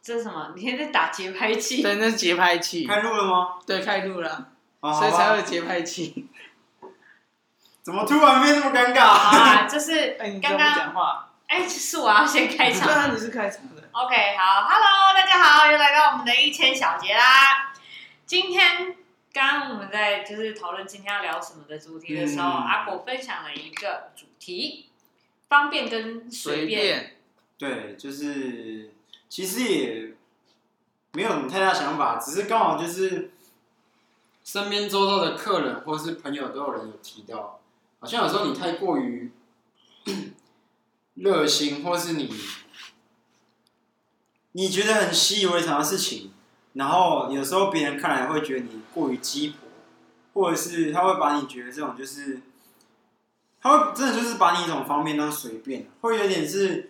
这是什么？你现在在打节拍器？对，那是节拍器。开录了吗？对，开录了，哦、所以才有节拍器。怎么突然变这么尴尬？啊，就是 刚刚讲话。哎，是我要先开场。对啊，你是开场的。OK，好，Hello，大家好，又来到我们的一千小节啦。今天刚刚我们在就是讨论今天要聊什么的主题的时候，嗯、阿果分享了一个主题：方便跟随便。随便。对，就是。其实也没有什么太大想法，只是刚好就是身边周遭的客人或是朋友都有人有提到，好像有时候你太过于 热心，或是你你觉得很习以为常的事情，然后有时候别人看来会觉得你过于鸡婆，或者是他会把你觉得这种就是他会真的就是把你一种方面当随便，会有点是。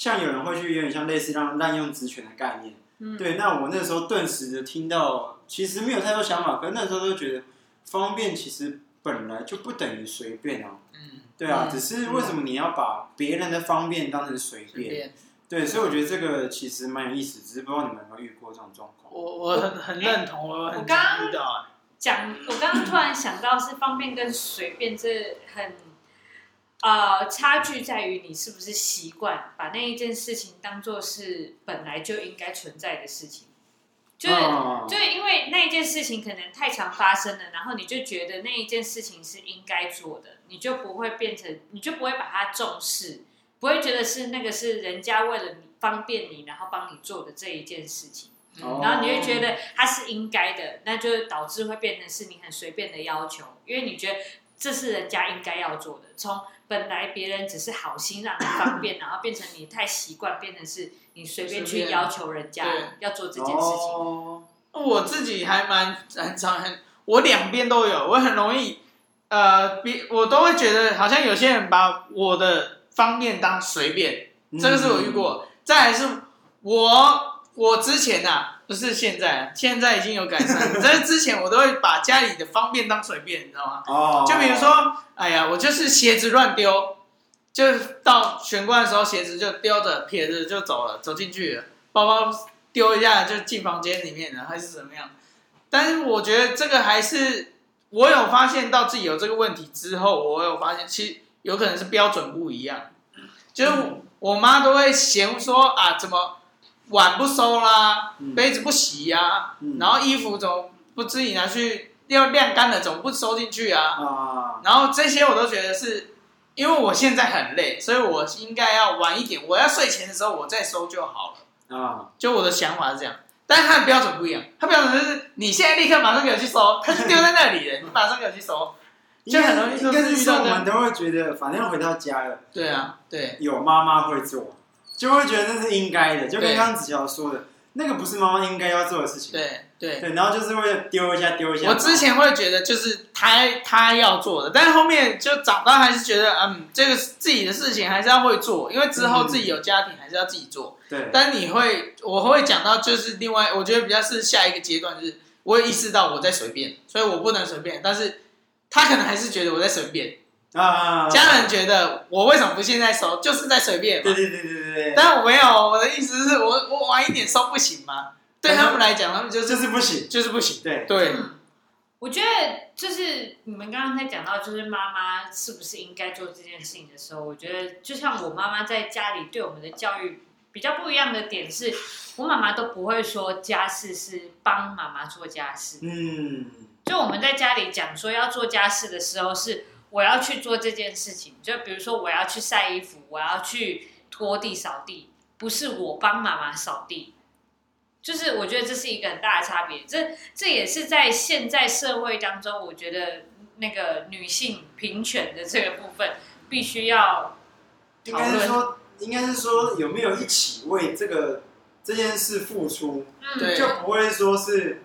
像有人会去有点像类似让滥用职权的概念，嗯，对。那我那时候顿时的听到，其实没有太多想法，可是那时候都觉得方便其实本来就不等于随便啊，嗯，对啊，嗯，只是为什么你要把别人的方便当成随便？随便。对，所以我觉得这个其实蛮有意思，只是不知道你们有没有遇过这种状况。我我很很认同，我很刚刚。讲，我刚刚突然想到是方便跟随便，这很。呃，差距在于你是不是习惯把那一件事情当做是本来就应该存在的事情，就是、oh. 就是因为那一件事情可能太常发生了，然后你就觉得那一件事情是应该做的，你就不会变成，你就不会把它重视，不会觉得是那个是人家为了你方便你，然后帮你做的这一件事情，oh. 然后你会觉得它是应该的，那就导致会变成是你很随便的要求，因为你觉得这是人家应该要做的，从。本来别人只是好心让你方便，然后变成你太习惯，变成是你随便去要求人家要做这件事情。哦，我自己还蛮很常很，我两边都有，我很容易，呃，别我都会觉得好像有些人把我的方便当随便，这个是我遇过。嗯、再来是我我之前啊。不是现在，现在已经有改善。但是之前我都会把家里的方便当随便，你知道吗？哦。就比如说，哎呀，我就是鞋子乱丢，就到玄关的时候，鞋子就丢着撇着就走了，走进去了，包包丢一下就进房间里面了，还是怎么样？但是我觉得这个还是，我有发现到自己有这个问题之后，我有发现其实有可能是标准不一样。就是我妈都会嫌说啊，怎么？碗不收啦，杯子不洗呀、啊嗯，然后衣服怎么不自己拿去要晾干了，怎么不收进去啊，啊？然后这些我都觉得是，因为我现在很累，所以我应该要晚一点，我要睡前的时候我再收就好了。啊。就我的想法是这样，但是他的标准不一样，他标准就是你现在立刻马上给我去收，他是丢在那里的，你马上给我去收，就很容易说是遇到我们都会觉得，反正回到家了，对啊，对，有妈妈会做。就会觉得那是应该的，就跟刚刚子乔说的，那个不是妈妈应该要做的事情。对对对，然后就是为了丢一下丢一下。我之前会觉得就是他他要做的，但是后面就长大还是觉得嗯，这个自己的事情还是要会做，因为之后自己有家庭还是要自己做。对、嗯，但你会我会讲到就是另外，我觉得比较是下一个阶段，就是我会意识到我在随便，所以我不能随便，但是他可能还是觉得我在随便。啊！家人觉得我为什么不现在收，就是在随便。对对对对对对。但我没有，我的意思是我我晚一点收不行吗？对他们来讲，他们就是就是不行，就是不行。对对、嗯。我觉得就是你们刚刚在讲到，就是妈妈是不是应该做这件事情的时候，我觉得就像我妈妈在家里对我们的教育比较不一样的点是，我妈妈都不会说家事是帮妈妈做家事。嗯。就我们在家里讲说要做家事的时候是。我要去做这件事情，就比如说我要去晒衣服，我要去拖地扫地，不是我帮妈妈扫地，就是我觉得这是一个很大的差别。这这也是在现在社会当中，我觉得那个女性平权的这个部分必须要。应该是说，应该是说有没有一起为这个这件事付出，嗯，就不会说是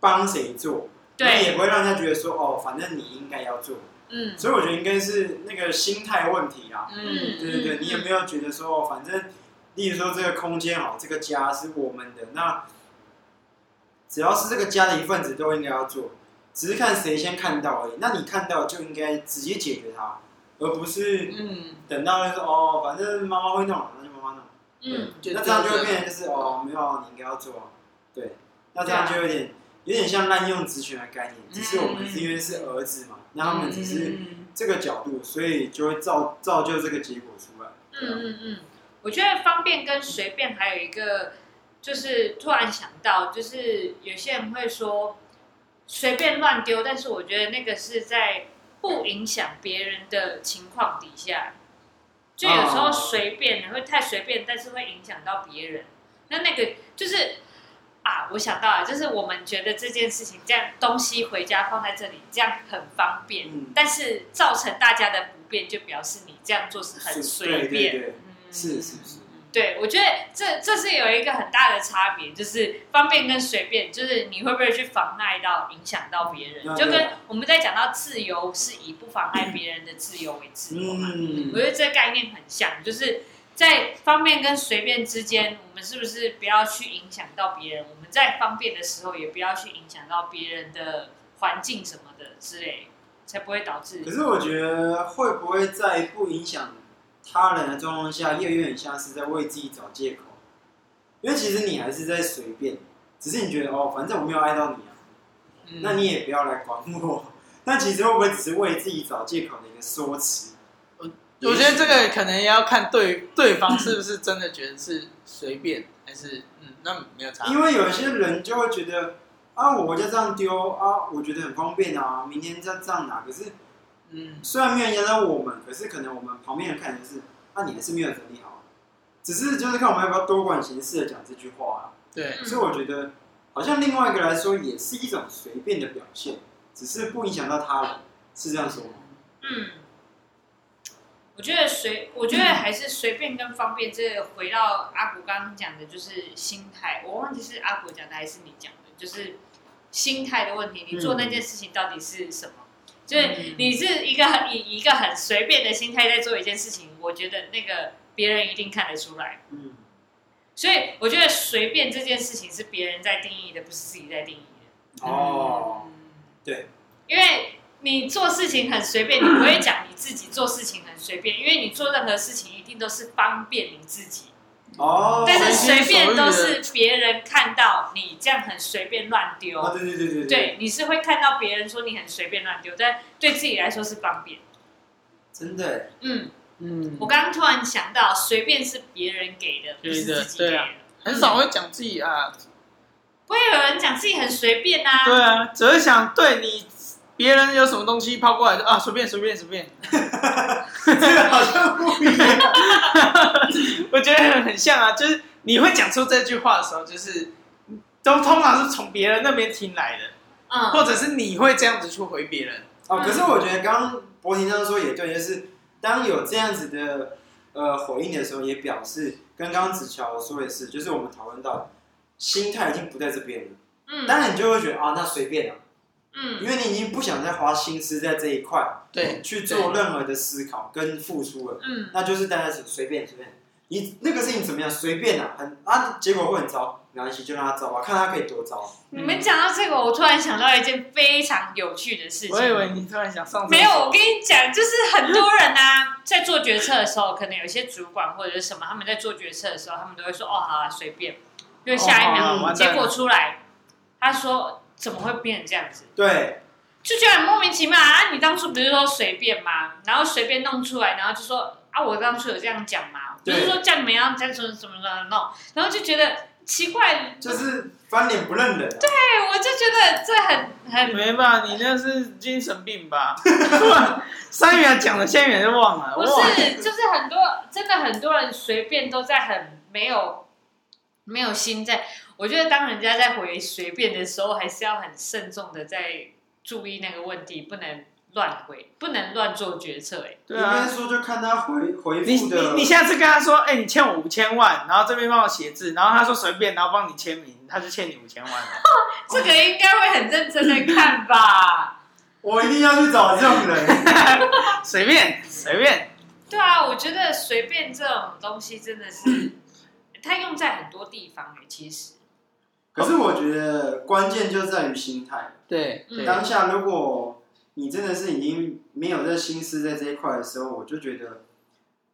帮谁做，对，也不会让他觉得说哦，反正你应该要做。嗯，所以我觉得应该是那个心态问题啊。嗯，对对对，你有没有觉得说，反正，例如说这个空间好，这个家是我们的，那只要是这个家的一份子，都应该要做，只是看谁先看到而已。那你看到就应该直接解决它，而不是嗯，等到说哦，反正妈妈会弄，那就妈妈弄。嗯，那这样就会变成就是哦，没有，你应该要做，对，那这样就有点有点像滥用职权的概念，只是我们是因为是儿子嘛，那他们只是这个角度，所以就会造造就这个结果出来。嗯嗯嗯，我觉得方便跟随便还有一个，就是突然想到，就是有些人会说随便乱丢，但是我觉得那个是在不影响别人的情况底下。就有时候随便，你会太随便，但是会影响到别人。那那个就是啊，我想到了，就是我们觉得这件事情这样东西回家放在这里，这样很方便，嗯、但是造成大家的不便，就表示你这样做是很随便。对对对嗯，是是是。对，我觉得这这是有一个很大的差别，就是方便跟随便，就是你会不会去妨碍到、影响到别人？就跟我们在讲到自由，是以不妨碍别人的自由为自由嘛。嗯，我觉得这个概念很像，就是在方便跟随便之间，我们是不是不要去影响到别人？在方便的时候，也不要去影响到别人的环境什么的之类，才不会导致。可是我觉得会不会在不影响？他人的状况下，又有点像是在为自己找借口，因为其实你还是在随便，只是你觉得哦，反正我没有爱到你啊，嗯、那你也不要来管我。那其实会不会只是为自己找借口的一个说辞？我我觉得这个可能也要看对对方是不是真的觉得是随便，还是嗯，那没有差。因为有一些人就会觉得啊，我就这样丢啊，我觉得很方便啊，明天再这样拿，可是。嗯，虽然没有影响到我们，可是可能我们旁边人看的是，那、啊、你还是没有整理好，只是就是看我们要不要多管闲事的讲这句话啊。对，所以我觉得好像另外一个来说也是一种随便的表现，只是不影响到他人，是这样说吗？嗯，我觉得随，我觉得还是随便跟方便，这个回到阿古刚刚讲的，就是心态。我忘记是阿古讲的还是你讲的，就是心态的问题。你做那件事情到底是什么？嗯就是你是一个很以一个很随便的心态在做一件事情，我觉得那个别人一定看得出来。嗯，所以我觉得随便这件事情是别人在定义的，不是自己在定义的。哦，对，因为你做事情很随便，你不会讲你自己做事情很随便，因为你做任何事情一定都是方便你自己。哦，但是随便都是别人看到你这样很随便乱丢。对对对对。对，你是会看到别人说你很随便乱丢，但对自己来说是方便。真的。嗯嗯。我刚刚突然想到，随便是别人给的，不是自己给的。很少会讲自己啊。不会有人讲自己很随便啊。对啊，只会想对你。别人有什么东西抛过来就啊，随便随便随便，这个好像不一样。我觉得很像啊，就是你会讲出这句话的时候，就是都通常是从别人那边听来的，嗯，或者是你会这样子去回别人。哦，可是我觉得刚刚博婷这样说也对，就是当有这样子的呃回应的时候，也表示跟刚刚子乔说的是，就是我们讨论到心态已经不在这边了。嗯，当然你就会觉得啊，那随便了。嗯，因为你已经不想再花心思在这一块，对，去做任何的思考跟付出了，嗯，那就是大家是随便随便，你那个事情怎么样随便啊，很啊，结果会很糟，没关系，就让他糟吧，看他可以多糟。你们讲到这个，我突然想到一件非常有趣的事情。我以为你突然想上，没有，我跟你讲，就是很多人啊，在做决策的时候，可能有些主管或者是什么，他们在做决策的时候，他们都会说，哦，好啊，随便，因为下一秒、哦、结果出来，他说。怎么会变成这样子？对，就觉得很莫名其妙啊！你当初不是说随便吗？然后随便弄出来，然后就说啊，我当初有这样讲吗？不是说叫你们要这样怎么怎么弄，然后就觉得奇怪，就是翻脸不认人。对，我就觉得这很很没吧？你那是精神病吧？上一秒讲了，下元就忘了。不是，就是很多真的很多人随便都在很没有没有心在。我觉得当人家在回随便的时候，还是要很慎重的在注意那个问题，不能乱回，不能乱做决策。哎，对啊，说就看他回回复的。你你你下次跟他说，哎、欸，你欠我五千万，然后这边帮我写字，然后他说随便，然后帮你签名，他就欠你五千万了。这个应该会很认真的看吧？我一定要去找这种人，随便随便。对啊，我觉得随便这种东西真的是，它用在很多地方哎，其实。可是我觉得关键就在于心态。对，当下如果你真的是已经没有这心思在这一块的时候，我就觉得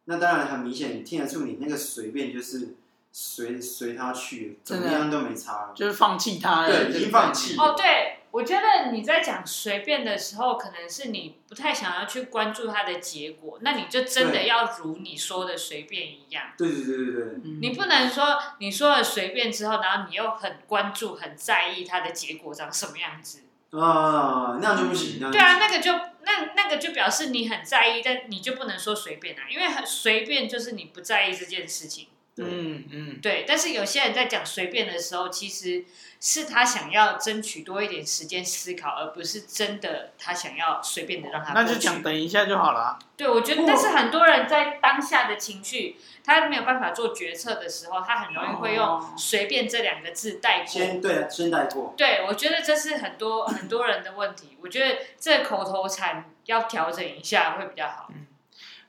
那当然很明显，你听得出你那个随便就是随随他去，怎么样都没差了，就是放弃他了，对，已经放弃。哦，对，我觉得你在讲随便的时候，可能是你不太想要去关注它的结果，那你就真的要如你说的随便一样。对对对对对，嗯、你不能说你说了随便之后，然后你又很关注、很在意它的结果长什么样子。啊，那样就不行。对啊，那个就那那个就表示你很在意，但你就不能说随便啊，因为很随便就是你不在意这件事情。嗯嗯，对。但是有些人在讲随便的时候，其实是他想要争取多一点时间思考，而不是真的他想要随便的让他。那就讲等一下就好了啊。对，我觉得，但是很多人在当下的情绪，他没有办法做决策的时候，他很容易会用“随便”这两个字带过。先对，先带过。对，我觉得这是很多很多人的问题。我觉得这口头禅要调整一下会比较好。嗯。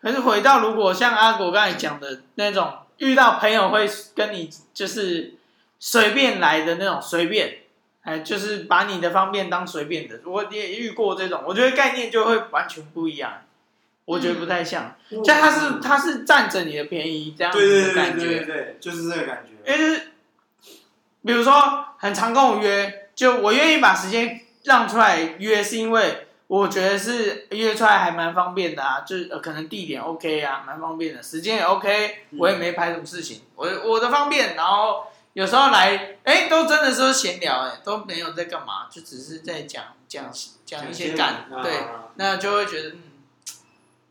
可是回到如果像阿果刚才讲的那种，遇到朋友会跟你就是随便来的那种随便，哎，就是把你的方便当随便的。我也遇过这种，我觉得概念就会完全不一样。我觉得不太像，就他是他是占着你的便宜这样子的感觉，对对对，就是这个感觉。因为就是，比如说很常跟我约，就我愿意把时间让出来约，是因为我觉得是约出来还蛮方便的啊，就是可能地点 OK 啊，蛮方便的，时间也 OK，我也没排什么事情，我我的方便，然后有时候来，哎，都真的是闲聊，哎，都没有在干嘛，就只是在讲讲讲一些感，对，那就会觉得。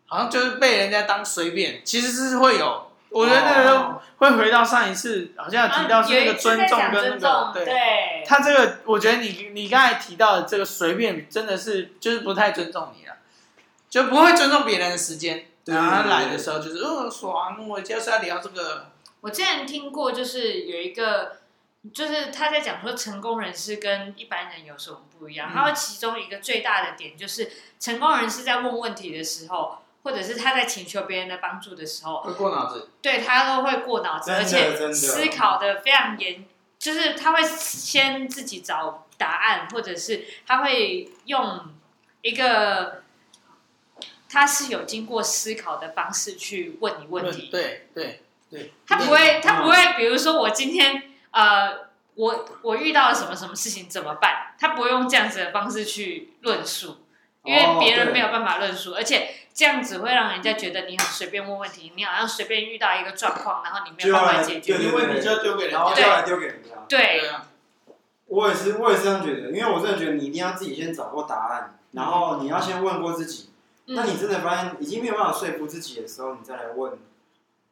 好像就是被人家当随便，其实是会有，我觉得那个会回到上一次，好像提到是那个尊重跟那个，对，他这个，我觉得你你刚才提到的这个随便，真的是就是不太尊重你了，就不会尊重别人的时间，然后他来的时候就是哦爽，我就是要聊这个。我之前听过，就是有一个，就是他在讲说成功人士跟一般人有什么不一样，然后其中一个最大的点就是成功人士在问问题的时候。或者是他在请求别人的帮助的时候，会过脑子，对他都会过脑子，而且思考的非常严，就是他会先自己找答案，或者是他会用一个他是有经过思考的方式去问你问题。对对对，他不会，他不会，比如说我今天呃，我我遇到了什么什么事情怎么办？他不会用这样子的方式去论述，因为别人没有办法论述，而且。这样子会让人家觉得你很随便问问题，你好像随便遇到一个状况，然后你没有办法解决，你问题就丢给人家，然后就来丢给人家。对，我也是，我也是这样觉得，因为我真的觉得你一定要自己先找过答案，然后你要先问过自己。那、嗯、你真的发现已经没有办法说服自己的时候，你再来问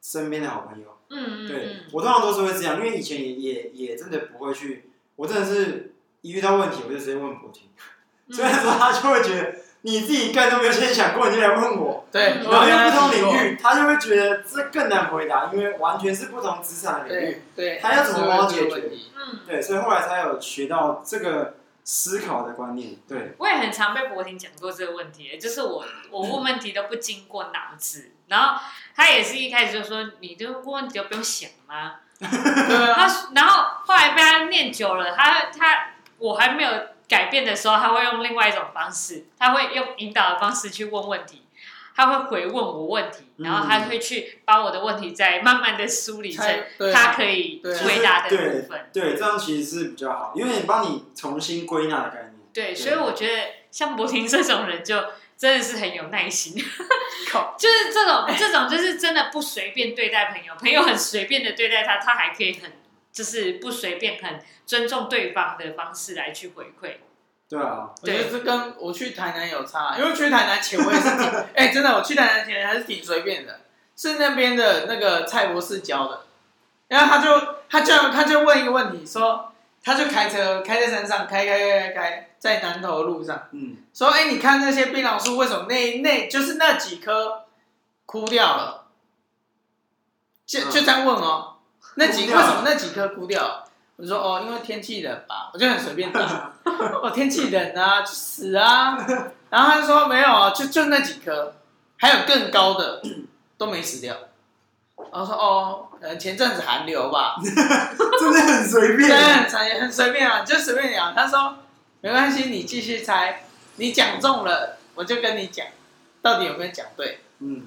身边的好朋友。嗯嗯，对，我通常都是会这样，因为以前也也也真的不会去，我真的是一遇到问题我就直接问博婷，所以说他就会觉得。你自己干都没有先想过，你就来问我。对，然后又不同领域，他就会觉得这更难回答，因为完全是不同职场领域。对，他要怎么帮我解决？嗯，对，所以后来才有学到这个思考的观念。对，我也很常被博婷讲过这个问题，就是我我问问题都不经过脑子，然后他也是一开始就说，你就问问题都不用想吗？他然后后来被他念久了，他他我还没有。改变的时候，他会用另外一种方式，他会用引导的方式去问问题，他会回问我问题，然后他会去把我的问题再慢慢的梳理成他可以回答的部分。对，这样其实是比较好，因为你帮你重新归纳的概念。对，所以我觉得像博婷这种人就真的是很有耐心，就是这种这种就是真的不随便对待朋友，朋友很随便的对待他，他还可以很。就是不随便，很尊重对方的方式来去回馈。对啊，我觉得这跟我去台南有差，因为去台南前我也是挺，哎、欸，真的，我去台南前还是挺随便的，是那边的那个蔡博士教的。然后他就他就他就问一个问题，说他就开车开在山上，开开开开开在南投的路上，嗯，说哎、欸，你看那些槟榔树为什么那那就是那几棵枯掉了？就就这样问哦。那几为什么那几棵枯掉？我就说哦，因为天气冷吧，我就很随便答。哦，天气冷啊，去死啊。然后他就说没有啊，就就那几棵，还有更高的都没死掉。然后说哦，可能前阵子寒流吧。真的很随便，很随很随便啊，就随便聊。他说没关系，你继续猜，你讲中了，我就跟你讲，到底有没有讲对？嗯，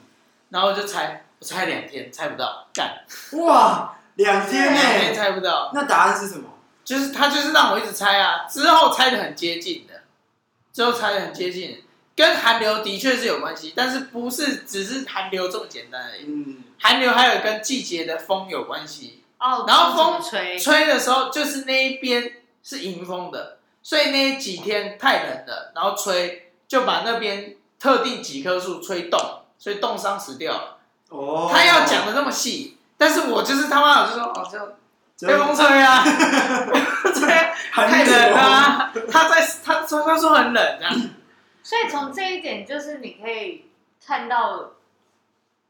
然后我就猜。我猜两天，猜不到，干，哇，两天呢、两天猜不到，那答案是什么？就是他就是让我一直猜啊，之后猜的很接近的，之后猜的很接近，跟寒流的确是有关系，但是不是只是寒流这么简单而已，嗯，寒流还有跟季节的风有关系。哦，然后风吹。吹的时候，就是那一边是迎风的，所以那几天太冷了，然后吹就把那边特定几棵树吹动，所以冻伤死掉了。哦，他要讲的那么细，但是我就是他妈，我就说哦，就被风吹啊，对，太冷了、啊。他在他说他说很冷这样，所以从这一点就是你可以看到。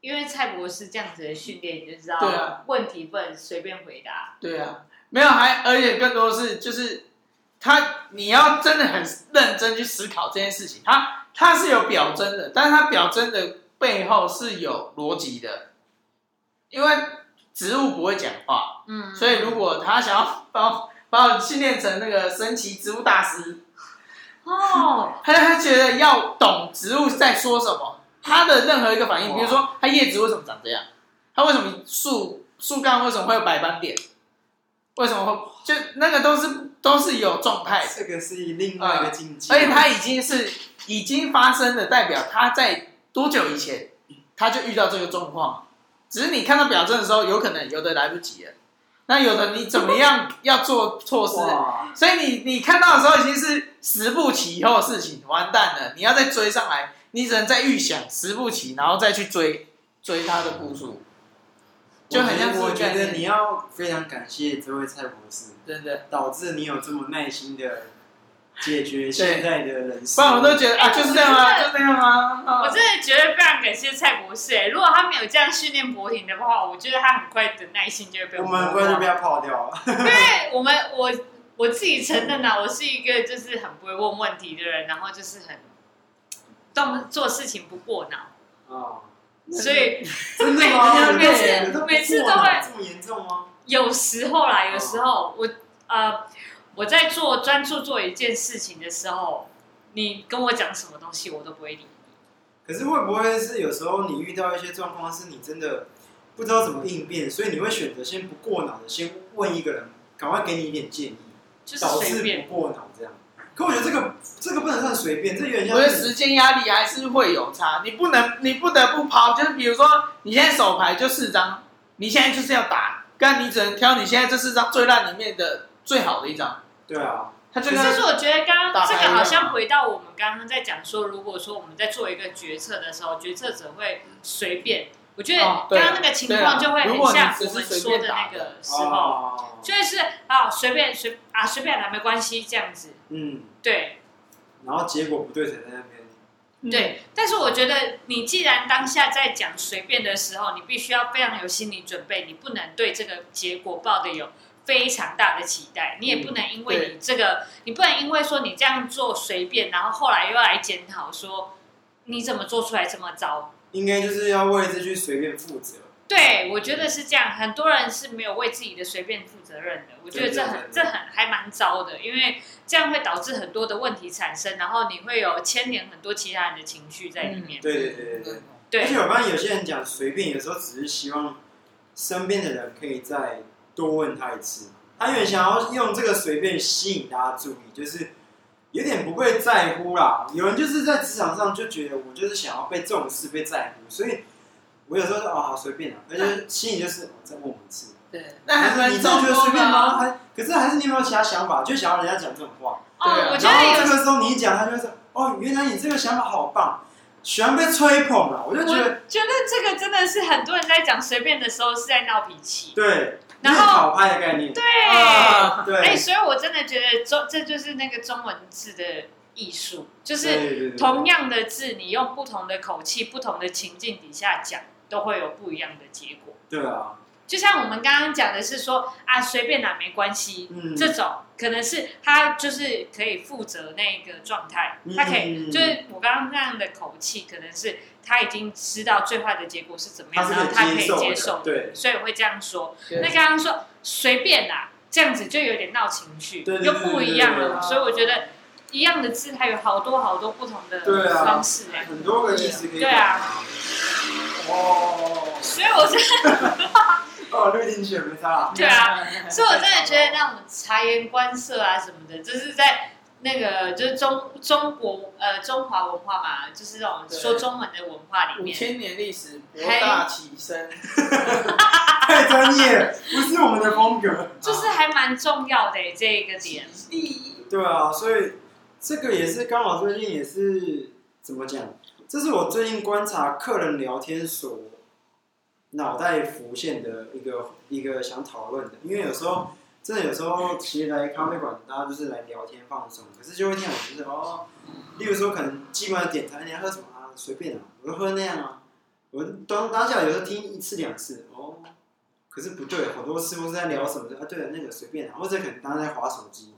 因为蔡博士这样子的训练，你就知道，对啊，问题不能随便回答。对啊，没有还，而且更多是就是他，你要真的很认真去思考这件事情。他他是有表征的，但是他表征的背后是有逻辑的，因为植物不会讲话，嗯，所以如果他想要把我把我训练成那个神奇植物大师，哦，他他觉得要懂植物在说什么。他的任何一个反应，比如说它叶子为什么长这样，它为什么树树干为什么会有白斑点，为什么会就那个都是都是有状态的，这个是另外一个境界，而且它已经是已经发生的，代表它在多久以前它就遇到这个状况，只是你看到表征的时候，有可能有的来不及了，那有的你怎么样 要做措施，所以你你看到的时候已经是十步棋以后的事情，完蛋了，你要再追上来。你只能再预想十步棋，然后再去追追他的步数，就很像。我觉得你要非常感谢这位蔡博士，真的导致你有这么耐心的解决现在的人生。不然我都觉得啊，就是这样啊，就这样啊。我真的觉得非常感谢蔡博士哎，如果他没有这样训练博婷的话，我觉得他很快的耐心就会被我们很快就被他泡掉了。因为我们我我自己承认啊，我是一个就是很不会问问题的人，然后就是很。动做事情不过脑哦，所以真的吗？每次每次都会这么严重吗？有时候啦，有时候我呃我在做专注做一件事情的时候，你跟我讲什么东西，我都不会理你。可是会不会是有时候你遇到一些状况，是你真的不知道怎么应变，所以你会选择先不过脑的，先问一个人，赶快给你一点建议，就是随便导致不过脑这样。可我觉得这个这个不能算随便，这有点像。我觉得时间压力还是会有差，你不能，你不得不抛。就是比如说，你现在手牌就四张，你现在就是要打，但你只能挑你现在这四张最烂里面的最好的一张。对啊，他就可是我觉得刚刚这个好像回到我们刚刚在讲说，如果说我们在做一个决策的时候，决策者会随便。我觉得刚刚那个情况就会很像我们说的那个时候，就是啊随便随啊随便来没关系这样子，嗯，对，然后结果不对才在那边，对，但是我觉得你既然当下在讲随便的时候，你必须要非常有心理准备，你不能对这个结果抱的有非常大的期待，你也不能因为你这个，你不能因为说你这样做随便，然后后来又要来检讨说你怎么做出来这么糟。应该就是要为这句随便负责。对，我觉得是这样。很多人是没有为自己的随便负责任的。我觉得这很、这很还蛮糟的，因为这样会导致很多的问题产生，然后你会有牵连很多其他人的情绪在里面。对对对对对。对。而且我发现有些人讲随便，有时候只是希望身边的人可以再多问他一次，他有点想要用这个随便吸引大家注意，就是。有点不被在乎啦，有人就是在职场上就觉得我就是想要被重视、被在乎，所以我有时候说哦好随便啊，而且心里就是再问我一次。对，那还你这样觉得随便吗？还可是还是你有没有其他想法？就想要人家讲这种话。哦，对啊，我觉得有然后这个时候你一讲，他就会说哦，原来你这个想法好棒，喜欢被吹捧啊！我就觉得，觉得这个真的是很多人在讲随便的时候是在闹脾气。对。然后讨拍的概念，对，啊、对，哎、欸，所以我真的觉得中，这就是那个中文字的艺术，就是同样的字，你用不同的口气、不同的情境底下讲，都会有不一样的结果。对啊。就像我们刚刚讲的是说啊，随便拿没关系，嗯，这种可能是他就是可以负责那个状态，嗯、他可以就是我刚刚那样的口气，可能是他已经知道最坏的结果是怎么样，然后他可以接受，对，所以我会这样说。那刚刚说随便啦，这样子就有点闹情绪，又不一样了。所以我觉得一样的字，它有好多好多不同的方式，啊、很多个意思可以。对啊。哦。所以我真的 哦，录进去也没差。对啊，所以我真的觉得那种察言观色啊什么的，就是在那个就是中中国呃中华文化嘛，就是这种说中文的文化里面，五千年历史博大起深，太专业，不是我们的风格，就是还蛮重要的这一个点。对啊，所以这个也是刚好最近也是怎么讲？这是我最近观察客人聊天所脑袋浮现的一个一个想讨论的，因为有时候真的有时候其实来咖啡馆，大家就是来聊天放松，可是就会听我就是哦，例如说可能基本的点餐，你要喝什么啊？随便啊，我就喝那样啊。我当当下有时候听一次两次哦，可是不对，好多师傅是在聊什么的啊？对了，那个随便啊，或者可能大家在划手机。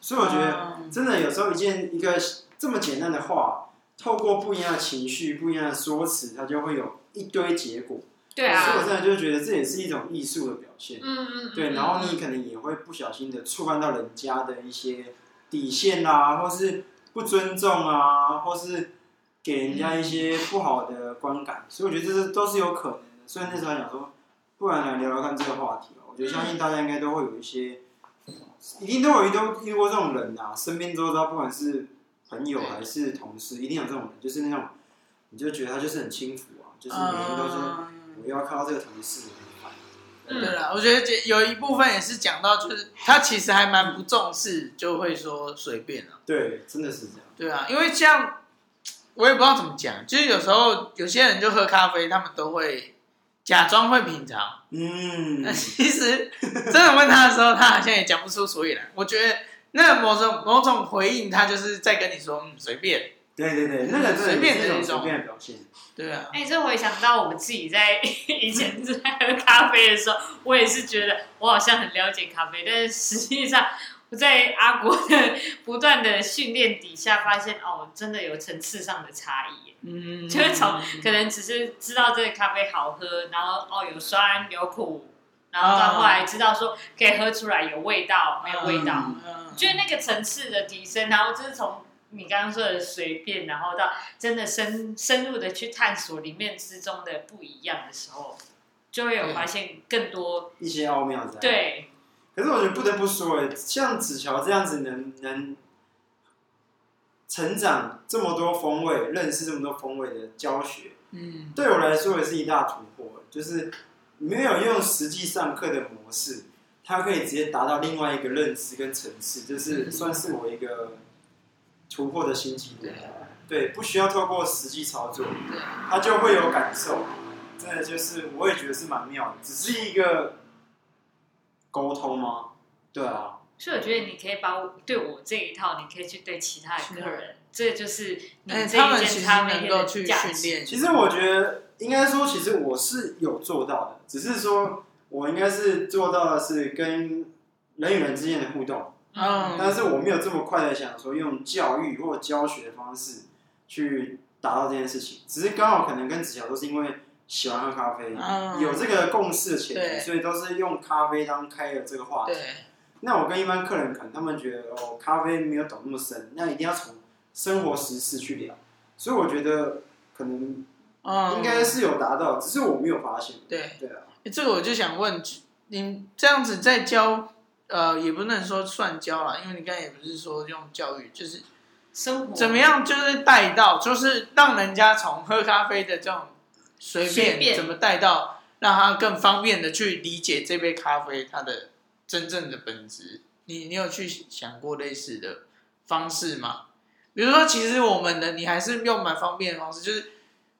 所以我觉得真的有时候一件一个这么简单的话。透过不一样的情绪、不一样的说辞，它就会有一堆结果。对啊，所以我真的就觉得这也是一种艺术的表现。嗯嗯。对，然后你可能也会不小心的触犯到人家的一些底线啊，或是不尊重啊，或是给人家一些不好的观感。所以我觉得这是都是有可能的。所以那时候想说，不然来聊聊看这个话题吧。我觉得相信大家应该都会有一些，一定都有遇都遇过这种人啊，身边都知道，不管是。朋友还是同事，一定有这种人，就是那种，你就觉得他就是很轻浮啊，就是每天都说我要看到这个同事。对了，我觉得有一部分也是讲到，就是他其实还蛮不重视，就会说随便了。对，真的是这样。对啊，因为像我也不知道怎么讲，就是有时候有些人就喝咖啡，他们都会假装会品尝，嗯，那其实真的问他的时候，他好像也讲不出所以然。我觉得。那某种某种回应，他就是在跟你说，嗯，随便。对对对，那个随便的一种随便的表现。对啊。哎、欸，这回想到我们自己在 以前在喝咖啡的时候，我也是觉得我好像很了解咖啡，但是实际上我在阿国的不断的训练底下，发现哦，真的有层次上的差异。嗯。就是从可能只是知道这个咖啡好喝，然后哦有酸有苦。然后到后来知道说可以喝出来有味道没有味道，就是那个层次的提升。然后就是从你刚刚说的随便，然后到真的深深入的去探索里面之中的不一样的时候，就会有发现更多一些奥妙在。对。可是我觉得不得不说，哎，像子乔这样子能能成长这么多风味，认识这么多风味的教学，嗯，对我来说也是一大突破，就是。没有用实际上课的模式，它可以直接达到另外一个认知跟层次，就是算是我一个突破的新纪录。对，不需要透过实际操作，他就会有感受。真的就是，我也觉得是蛮妙的，只是一个沟通吗？对啊。所以我觉得你可以把我对我这一套，你可以去对其他的客人，这就是你这一件他们能够去训练。其实我觉得。应该说，其实我是有做到的，只是说我应该是做到的是跟人与人之间的互动，嗯，但是我没有这么快的想说用教育或教学的方式去达到这件事情，只是刚好可能跟子乔都是因为喜欢喝咖啡，嗯，有这个共识的前提，所以都是用咖啡当开了这个话题。那我跟一般客人可能他们觉得哦，咖啡没有懂那么深，那一定要从生活实事去聊，所以我觉得可能。嗯，应该是有达到，只是我没有发现。对对啊，这个我就想问，你这样子在教，呃，也不能说算教啦，因为你刚才也不是说用教育，就是生活怎么样，就是带到，就是让人家从喝咖啡的这种随便，随便怎么带到，让他更方便的去理解这杯咖啡它的真正的本质。你你有去想过类似的方式吗？比如说，其实我们的你还是用蛮方便的方式，就是。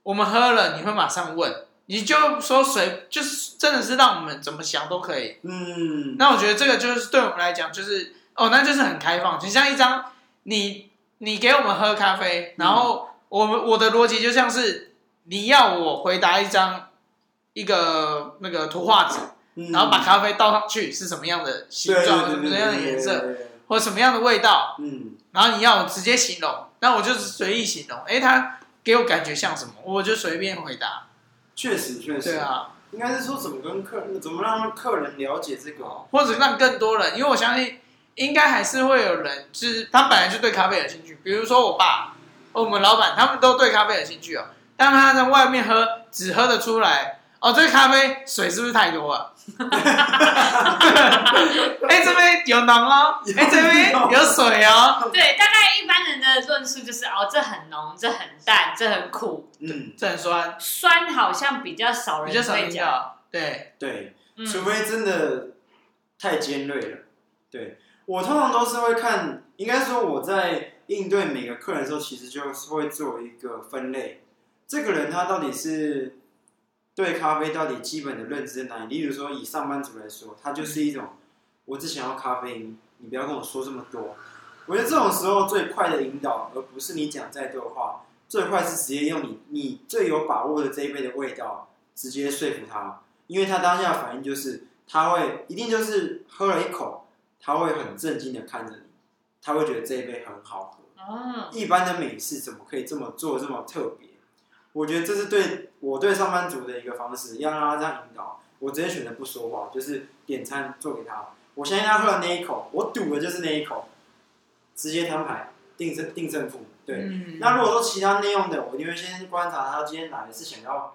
我们喝了，你会马上问，你就说谁，就是真的是让我们怎么想都可以。嗯，那我觉得这个就是对我们来讲，就是哦，那就是很开放。就像一张你你给我们喝咖啡，然后我们我的逻辑就像是你要我回答一张一个那个图画纸，然后把咖啡倒上去是什么样的形状，什么样的颜色，或什么样的味道，嗯，然后你要我直接形容，那我就是随意形容。哎，他。给我感觉像什么，我就随便回答。确实，确实，对啊，应该是说怎么跟客人，怎么让客人了解这个，或者让更多人，因为我相信应该还是会有人，就是他本来就对咖啡有兴趣。比如说我爸，我们老板，他们都对咖啡有兴趣哦。但他在外面喝，只喝得出来哦，这个咖啡水是不是太多了？哎，这边有浓哦，哎，这边有水哦。对，大概一般人的论述就是哦，这很浓，这很淡，这很苦，嗯，这很酸，酸好像比较少人比较少会讲。对，对，嗯除非真的太尖锐了。对，我通常都是会看，应该说我在应对每个客人的时候，其实就是会做一个分类。这个人他到底是对咖啡到底基本的认知在哪里？例如说，以上班族来说，他就是一种，我只想要咖啡因，你不要跟我说这么多。我觉得这种时候最快的引导，而不是你讲再多的话，最快是直接用你你最有把握的这一杯的味道，直接说服他。因为他当下的反应就是，他会一定就是喝了一口，他会很震惊的看着你，他会觉得这一杯很好喝。哦，一般的美式怎么可以这么做这么特别？我觉得这是对我对上班族的一个方式，要让他这样引导。我直接选择不说话，就是点餐做给他。我相信他喝了那一口，我赌的就是那一口，直接摊牌定胜定胜负。对，嗯那如果说其他内用的，我就会先观察他今天来是想要。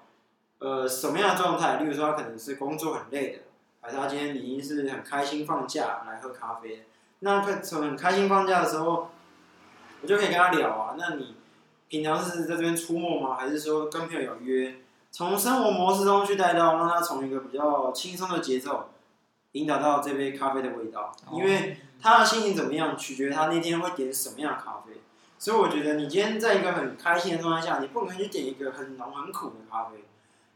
呃，什么样的状态？例如说，他可能是工作很累的，还是他今天已经是很开心放假来喝咖啡？那他从很开心放假的时候，我就可以跟他聊啊。那你平常是在这边出没吗？还是说跟朋友有约？从生活模式中去带到，让他从一个比较轻松的节奏，引导到这杯咖啡的味道。因为他的心情怎么样，取决于他那天会点什么样的咖啡。所以我觉得，你今天在一个很开心的状态下，你不可能去点一个很浓很苦的咖啡。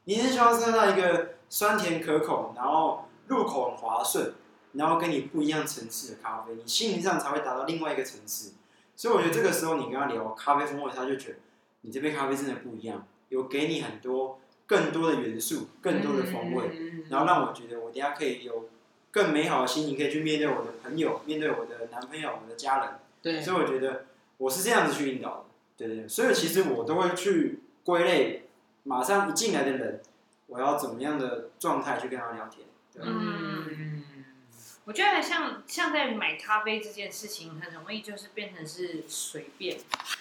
你是希望喝到一个酸甜可口，然后入口很滑顺，然后跟你不一样层次的咖啡，你心灵上才会达到另外一个层次。所以我觉得这个时候你跟他聊咖啡风味，他就觉得你这杯咖啡真的不一样，有给你很多更多的元素，更多的风味，然后让我觉得我等下可以有更美好的心情，可以去面对我的朋友，面对我的男朋友，我的家人。对，所以我觉得我是这样子去引导的，对对对。所以其实我都会去归类。马上一进来的人，我要怎么样的状态去跟他聊天？对嗯，我觉得像像在买咖啡这件事情，很容易就是变成是随便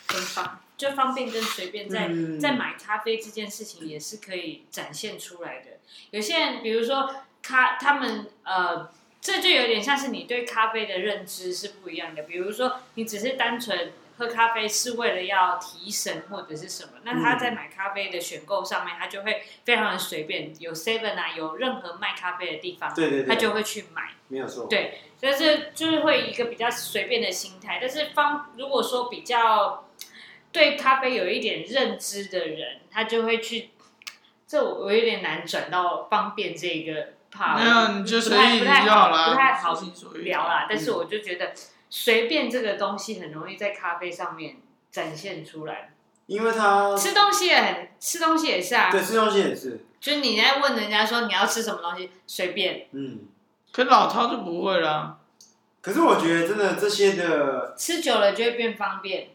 跟方，就方便跟随便在，在、嗯、在买咖啡这件事情也是可以展现出来的。有些人，比如说咖，他们呃，这就有点像是你对咖啡的认知是不一样的。比如说，你只是单纯。喝咖啡是为了要提神或者是什么？那他在买咖啡的选购上面，他就会非常的随便，有 Seven 啊，有任何卖咖啡的地方，对对对，他就会去买，没有错。对，所以这就是会一个比较随便的心态。但是方如果说比较对咖啡有一点认知的人，他就会去，这我有点难转到方便这个 part，没有，你就随意不太就好了，不太好聊啦。嗯、但是我就觉得。随便这个东西很容易在咖啡上面展现出来，因为他吃东西也很吃东西也是啊，对，吃东西也是。就是你在问人家说你要吃什么东西，随便。嗯，可老饕就不会啦。可是我觉得真的这些的吃久了就会变方便。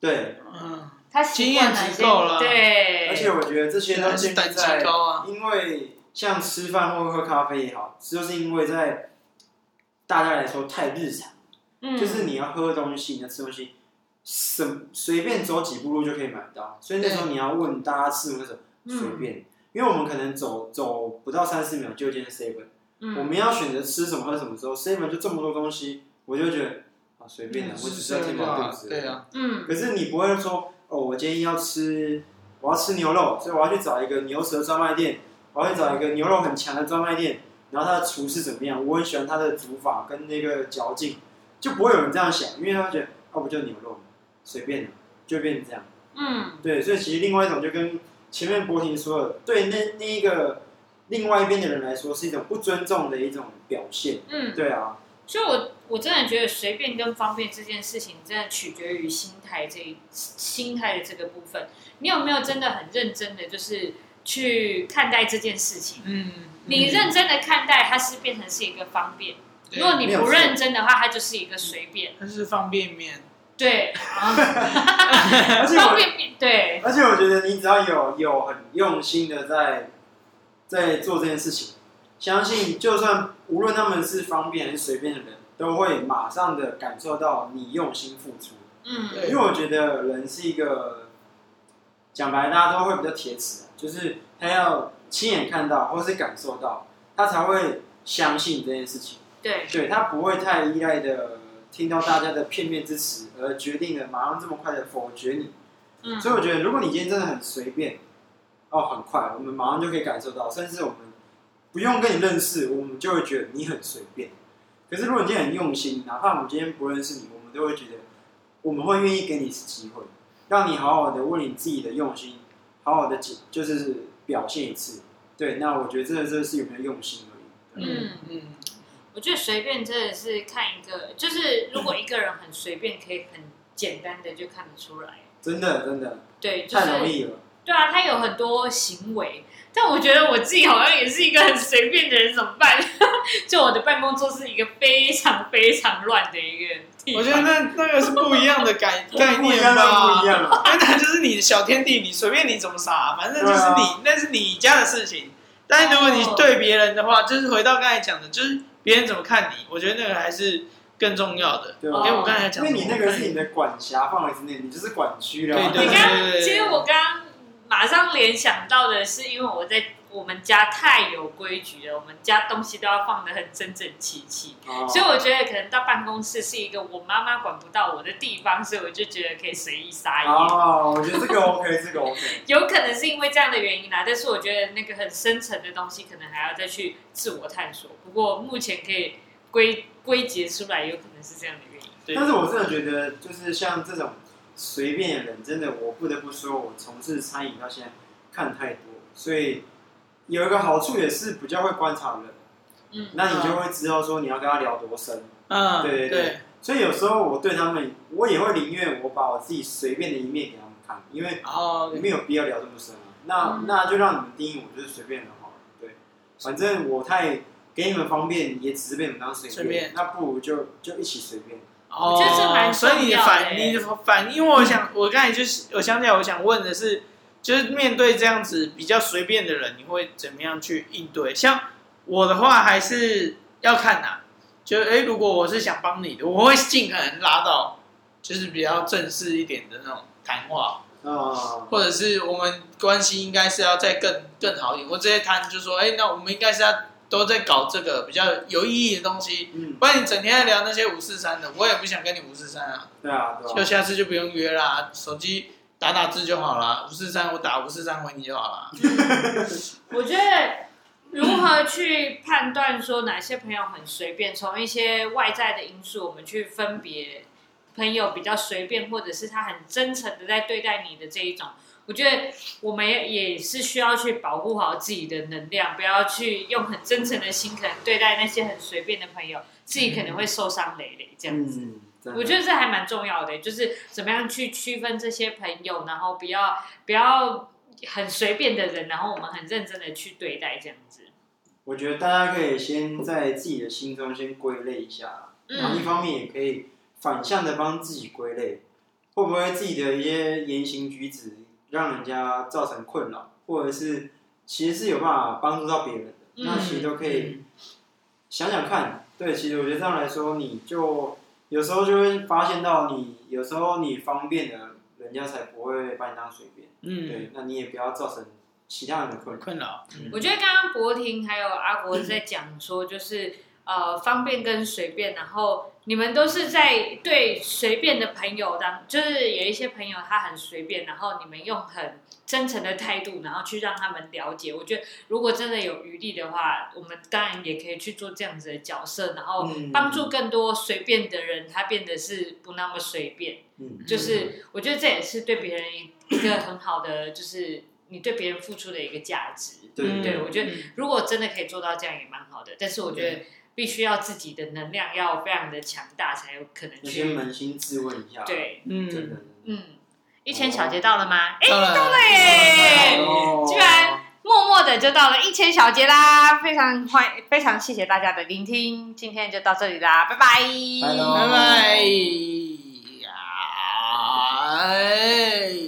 对，嗯，他经验足够了。对，而且我觉得这些都建立在高啊，因为像吃饭或喝咖啡也好，就是因为在大家来说太日常。就是你要喝东西，你要吃东西，什随便走几步路就可以买到。所以那时候你要问大家吃什么，随便，嗯、因为我们可能走走不到三十秒就见 seven，、嗯、我们要选择吃什么喝什么时候，seven 就这么多东西，我就觉得啊随便的，嗯、我只是要填饱肚子。对啊，嗯。可是你不会说哦，我今天要吃，我要吃牛肉，所以我要去找一个牛舌专卖店，我要去找一个牛肉很强的专卖店，然后他的厨师怎么样？我很喜欢他的煮法跟那个嚼劲。就不会有人这样想，因为他觉得，哦，不就牛肉嘛？随便的，就变成这样。嗯，对，所以其实另外一种就跟前面博婷说的，对那那一个另外一边的人来说，是一种不尊重的一种表现。嗯，对啊。所以我我真的觉得随便跟方便这件事情，真的取决于心态这一心态的这个部分。你有没有真的很认真的，就是去看待这件事情？嗯，你认真的看待，它是变成是一个方便。如果你不认真的话，它就是一个随便。它是方便面。对，方便面。对。而且我觉得你只要有有很用心的在在做这件事情，相信就算无论他们是方便还是随便的人，都会马上的感受到你用心付出。嗯。因为我觉得人是一个讲白，大家都会比较铁齿，就是他要亲眼看到或是感受到，他才会相信这件事情。对，对他不会太依赖的听到大家的片面之词而决定了马上这么快的否决你。嗯，所以我觉得，如果你今天真的很随便，哦，很快，我们马上就可以感受到，甚至我们不用跟你认识，我们就会觉得你很随便。可是如果你今天很用心，哪怕我们今天不认识你，我们都会觉得，我们会愿意给你一次机会，让你好好的为你自己的用心，好好的就是表现一次。对，那我觉得这个这是有没有用心而已。嗯嗯，我觉得随便真的是看一个，就是如果一个人很随便，可以很简单的就看得出来。真的，真的，对，就是，太容易了。对啊，他有很多行为，但我觉得我自己好像也是一个很随便的人，怎么办？就我的办公桌是一个非常非常乱的一个地方。我觉得那那个是不一样的概 概念吧，不一样，那 就是你的小天地，你随便你怎么撒，反正就是你，啊、那是你家的事情。但是如果你对别人的话，就是回到刚才讲的，就是别人怎么看你，我觉得那个还是。更重要的，对，因为我刚才讲，因为你那个是你的管辖范围之内，你就是管区了。你刚，其实我刚刚马上联想到的是，因为我在我们家太有规矩了，我们家东西都要放的很整整齐齐，哦，所以我觉得可能到办公室是一个我妈妈管不到我的地方，所以我就觉得可以随意撒野。哦，我觉得这个 OK，这个 OK。有可能是因为这样的原因啦，但是我觉得那个很深层的东西，可能还要再去自我探索。不过目前可以归。归结出来有可能是这样的原因，对。但是我真的觉得，就是像这种随便的人，真的我不得不说，我从事餐饮到现在看太多，所以有一个好处也是比较会观察人，嗯，那你就会知道说你要跟他聊多深，嗯，对对对。对，所以有时候我对他们，我也会宁愿我把我自己随便的一面给他们看，因为哦，没有必要聊这么深啊。那、嗯、那就让你们定义我就是随便的好了，对，反正我太。给你们方便，也只是被你们当随便，便，那不如就就一起随便。哦，蛮所以你反你反，因为我想，我刚才就是我想起来，我想问的是，就是面对这样子比较随便的人，你会怎么样去应对？像我的话，还是要看呐、啊。就哎，如果我是想帮你的，我会尽可能拉到，就是比较正式一点的那种谈话啊、哦，或者是我们关系应该是要再更更好一点。我直接谈，就说哎，那我们应该是要。都在搞这个比较有意义的东西，嗯，不然你整天在聊那些五四三的，我也不想跟你五四三啊。对啊，对啊，就下次就不用约啦，手机打打字就好了。五四三我打五四三回你就好了。我觉得如何去判断说哪些朋友很随便，从一些外在的因素，我们去分别朋友比较随便，或者是他很真诚的在对待你的这一种。我觉得我们也是需要去保护好自己的能量，不要去用很真诚的心，可能对待那些很随便的朋友，自己可能会受伤累累这样子。嗯，我觉得这还蛮重要的，就是怎么样去区分这些朋友，然后不要不要很随便的人，然后我们很认真的去对待这样子。我觉得大家可以先在自己的心中先归类一下，嗯，然后一方面也可以反向的帮自己归类，会不会自己的一些言行举止，让人家造成困扰，或者是其实是有办法帮助到别人的，嗯，那其实都可以想想看。对，其实我觉得这样来说，你就有时候就会发现到你，有时候你方便了，人家才不会把你当随便。嗯，对，那你也不要造成其他人的困困扰。我觉得刚刚博婷还有阿国在讲说，就是。呃，方便跟随便，然后你们都是在对随便的朋友当，就是有一些朋友他很随便，然后你们用很真诚的态度，然后去让他们了解。我觉得如果真的有余力的话，我们当然也可以去做这样子的角色，然后帮助更多随便的人，他变得是不那么随便。嗯，就是我觉得这也是对别人一个很好的，就是你对别人付出的一个价值。对，对，我觉得如果真的可以做到这样也蛮好的，但是我觉得。必须要自己的能量要非常的强大，才有可能去。先扪心自问一下。对，嗯嗯，一千小节到了吗？哎、哦欸，到了耶！居然默默的就到了一千小节啦，非常欢，非常谢谢大家的聆听，今天就到这里啦，拜拜，拜拜。